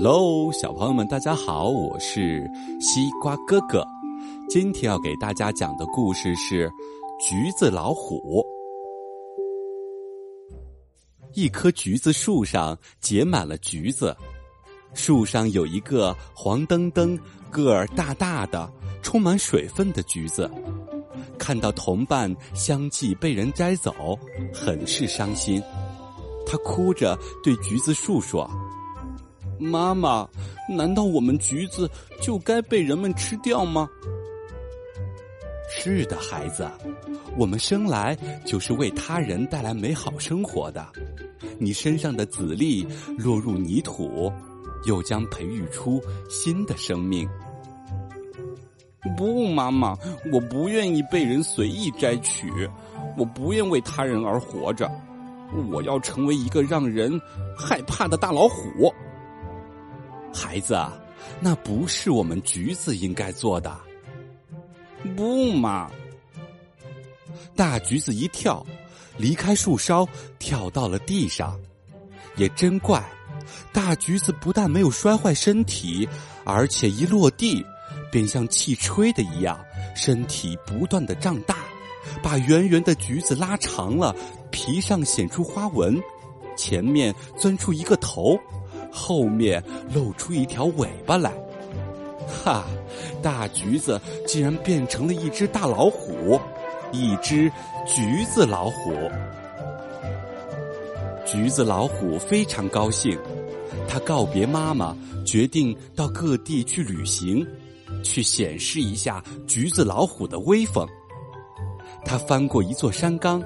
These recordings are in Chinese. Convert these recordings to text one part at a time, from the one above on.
Hello，小朋友们，大家好，我是西瓜哥哥。今天要给大家讲的故事是《橘子老虎》。一棵橘子树上结满了橘子，树上有一个黄澄澄、个儿大大的、充满水分的橘子。看到同伴相继被人摘走，很是伤心。他哭着对橘子树说。妈妈，难道我们橘子就该被人们吃掉吗？是的，孩子，我们生来就是为他人带来美好生活的。你身上的籽粒落入泥土，又将培育出新的生命。不，妈妈，我不愿意被人随意摘取，我不愿为他人而活着，我要成为一个让人害怕的大老虎。孩子，那不是我们橘子应该做的。不嘛！大橘子一跳，离开树梢，跳到了地上。也真怪，大橘子不但没有摔坏身体，而且一落地，便像气吹的一样，身体不断的胀大，把圆圆的橘子拉长了，皮上显出花纹，前面钻出一个头。后面露出一条尾巴来，哈！大橘子竟然变成了一只大老虎，一只橘子老虎。橘子老虎非常高兴，他告别妈妈，决定到各地去旅行，去显示一下橘子老虎的威风。他翻过一座山岗，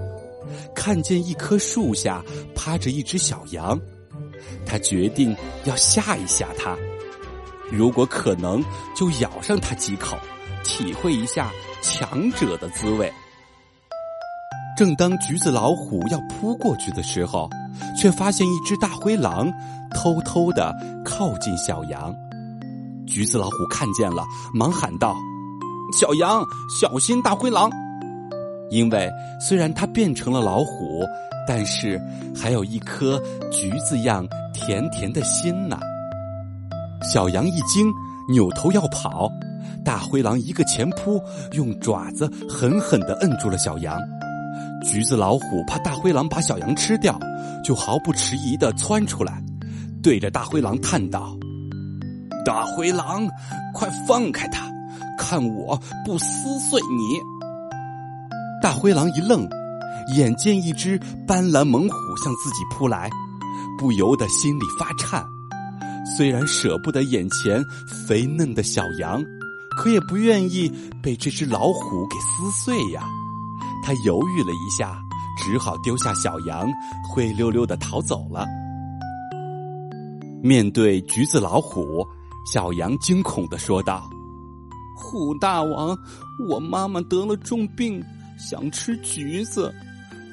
看见一棵树下趴着一只小羊。他决定要吓一吓它，如果可能，就咬上它几口，体会一下强者的滋味。正当橘子老虎要扑过去的时候，却发现一只大灰狼偷偷的靠近小羊。橘子老虎看见了，忙喊道：“小羊，小心大灰狼！”因为虽然它变成了老虎，但是还有一颗橘子样。甜甜的心呢！小羊一惊，扭头要跑，大灰狼一个前扑，用爪子狠狠的摁住了小羊。橘子老虎怕大灰狼把小羊吃掉，就毫不迟疑的窜出来，对着大灰狼叹道：“大灰狼，快放开他，看我不撕碎你！”大灰狼一愣，眼见一只斑斓猛虎向自己扑来。不由得心里发颤，虽然舍不得眼前肥嫩的小羊，可也不愿意被这只老虎给撕碎呀。他犹豫了一下，只好丢下小羊，灰溜溜的逃走了。面对橘子老虎，小羊惊恐的说道：“虎大王，我妈妈得了重病，想吃橘子，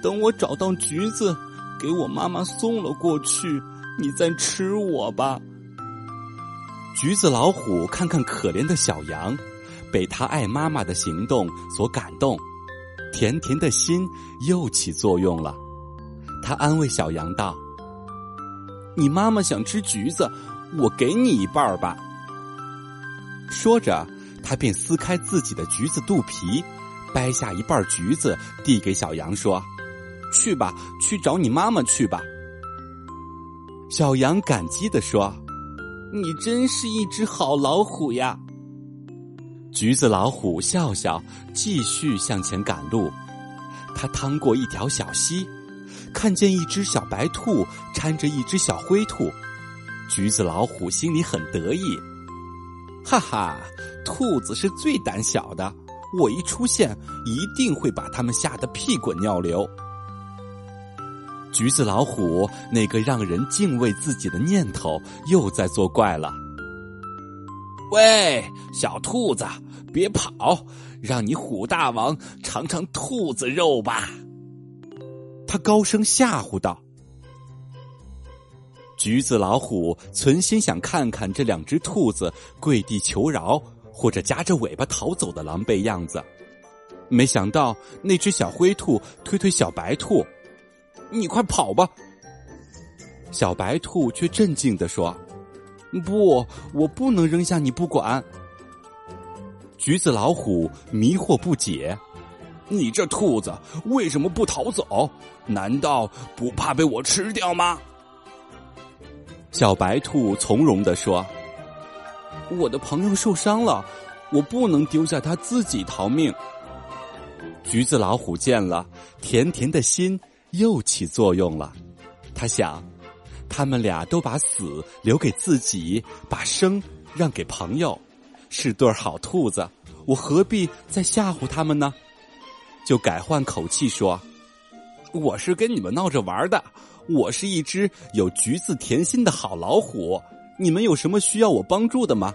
等我找到橘子。”给我妈妈送了过去，你再吃我吧。橘子老虎看看可怜的小羊，被他爱妈妈的行动所感动，甜甜的心又起作用了。他安慰小羊道：“你妈妈想吃橘子，我给你一半吧。”说着，他便撕开自己的橘子肚皮，掰下一半橘子，递给小羊说。去吧，去找你妈妈去吧。小羊感激的说：“你真是一只好老虎呀。”橘子老虎笑笑，继续向前赶路。他趟过一条小溪，看见一只小白兔搀着一只小灰兔。橘子老虎心里很得意，哈哈，兔子是最胆小的，我一出现，一定会把它们吓得屁滚尿流。橘子老虎那个让人敬畏自己的念头又在作怪了。喂，小兔子，别跑，让你虎大王尝尝兔子肉吧！他高声吓唬道。橘子老虎存心想看看这两只兔子跪地求饶，或者夹着尾巴逃走的狼狈样子，没想到那只小灰兔推推小白兔。你快跑吧！小白兔却镇静的说：“不，我不能扔下你不管。橘子老虎迷惑不解：“你这兔子为什么不逃走？难道不怕被我吃掉吗？”小白兔从容的说：“我的朋友受伤了，我不能丢下他自己逃命。”橘子老虎见了，甜甜的心又起作用了。他想，他们俩都把死留给自己，把生让给朋友，是对好兔子。我何必再吓唬他们呢？就改换口气说：“我是跟你们闹着玩的。我是一只有橘子甜心的好老虎。你们有什么需要我帮助的吗？”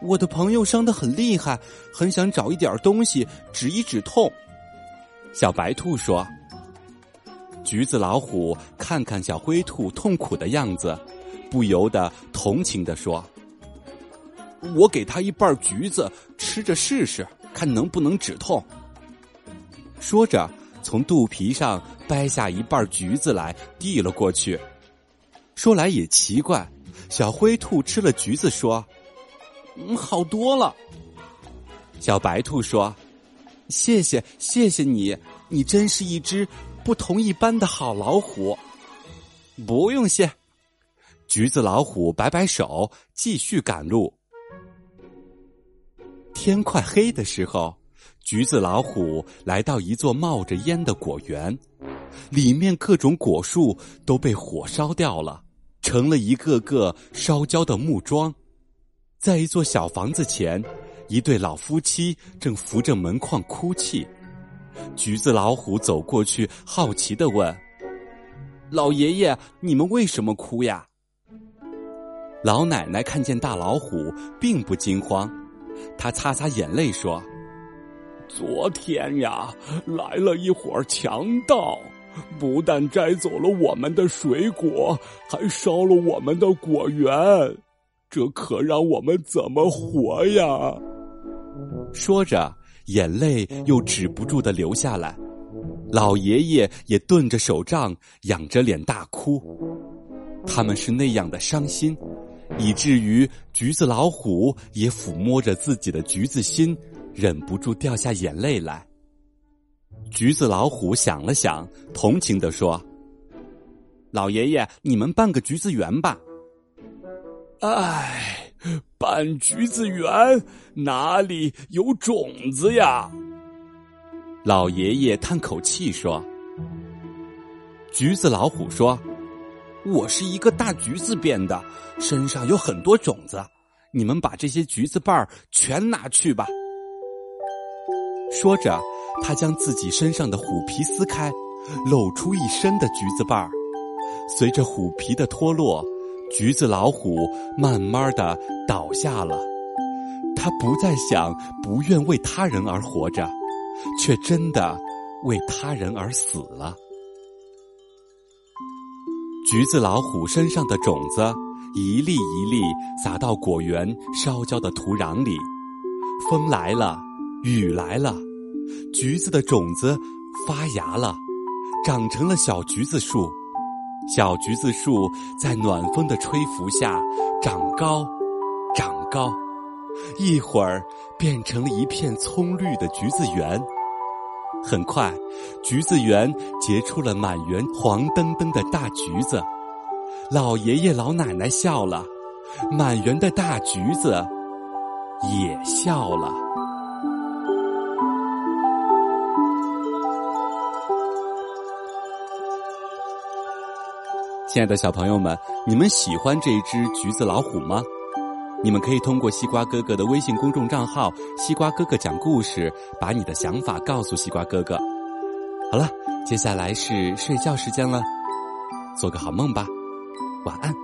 我的朋友伤得很厉害，很想找一点东西止一止痛。小白兔说：“橘子老虎看看小灰兔痛苦的样子，不由得同情的说：‘我给他一半橘子吃着试试，看能不能止痛。’说着，从肚皮上掰下一半橘子来，递了过去。说来也奇怪，小灰兔吃了橘子说。”嗯，好多了。小白兔说：“谢谢，谢谢你，你真是一只不同一般的好老虎。”不用谢。橘子老虎摆摆手，继续赶路。天快黑的时候，橘子老虎来到一座冒着烟的果园，里面各种果树都被火烧掉了，成了一个个烧焦的木桩。在一座小房子前，一对老夫妻正扶着门框哭泣。橘子老虎走过去，好奇的问：“老爷爷，你们为什么哭呀？”老奶奶看见大老虎，并不惊慌，她擦擦眼泪说：“昨天呀，来了一伙强盗，不但摘走了我们的水果，还烧了我们的果园。”这可让我们怎么活呀？说着，眼泪又止不住的流下来。老爷爷也顿着手杖，仰着脸大哭。他们是那样的伤心，以至于橘子老虎也抚摸着自己的橘子心，忍不住掉下眼泪来。橘子老虎想了想，同情的说：“老爷爷，你们办个橘子园吧。”唉，半橘子园哪里有种子呀？老爷爷叹口气说：“橘子老虎说，我是一个大橘子变的，身上有很多种子。你们把这些橘子瓣儿全拿去吧。”说着，他将自己身上的虎皮撕开，露出一身的橘子瓣儿。随着虎皮的脱落。橘子老虎慢慢的倒下了，他不再想不愿为他人而活着，却真的为他人而死了。橘子老虎身上的种子一粒一粒撒到果园烧焦的土壤里，风来了，雨来了，橘子的种子发芽了，长成了小橘子树。小橘子树在暖风的吹拂下长高，长高，一会儿变成了一片葱绿的橘子园。很快，橘子园结出了满园黄澄澄的大橘子。老爷爷老奶奶笑了，满园的大橘子也笑了。亲爱的小朋友们，你们喜欢这只橘子老虎吗？你们可以通过西瓜哥哥的微信公众账号“西瓜哥哥讲故事”，把你的想法告诉西瓜哥哥。好了，接下来是睡觉时间了，做个好梦吧，晚安。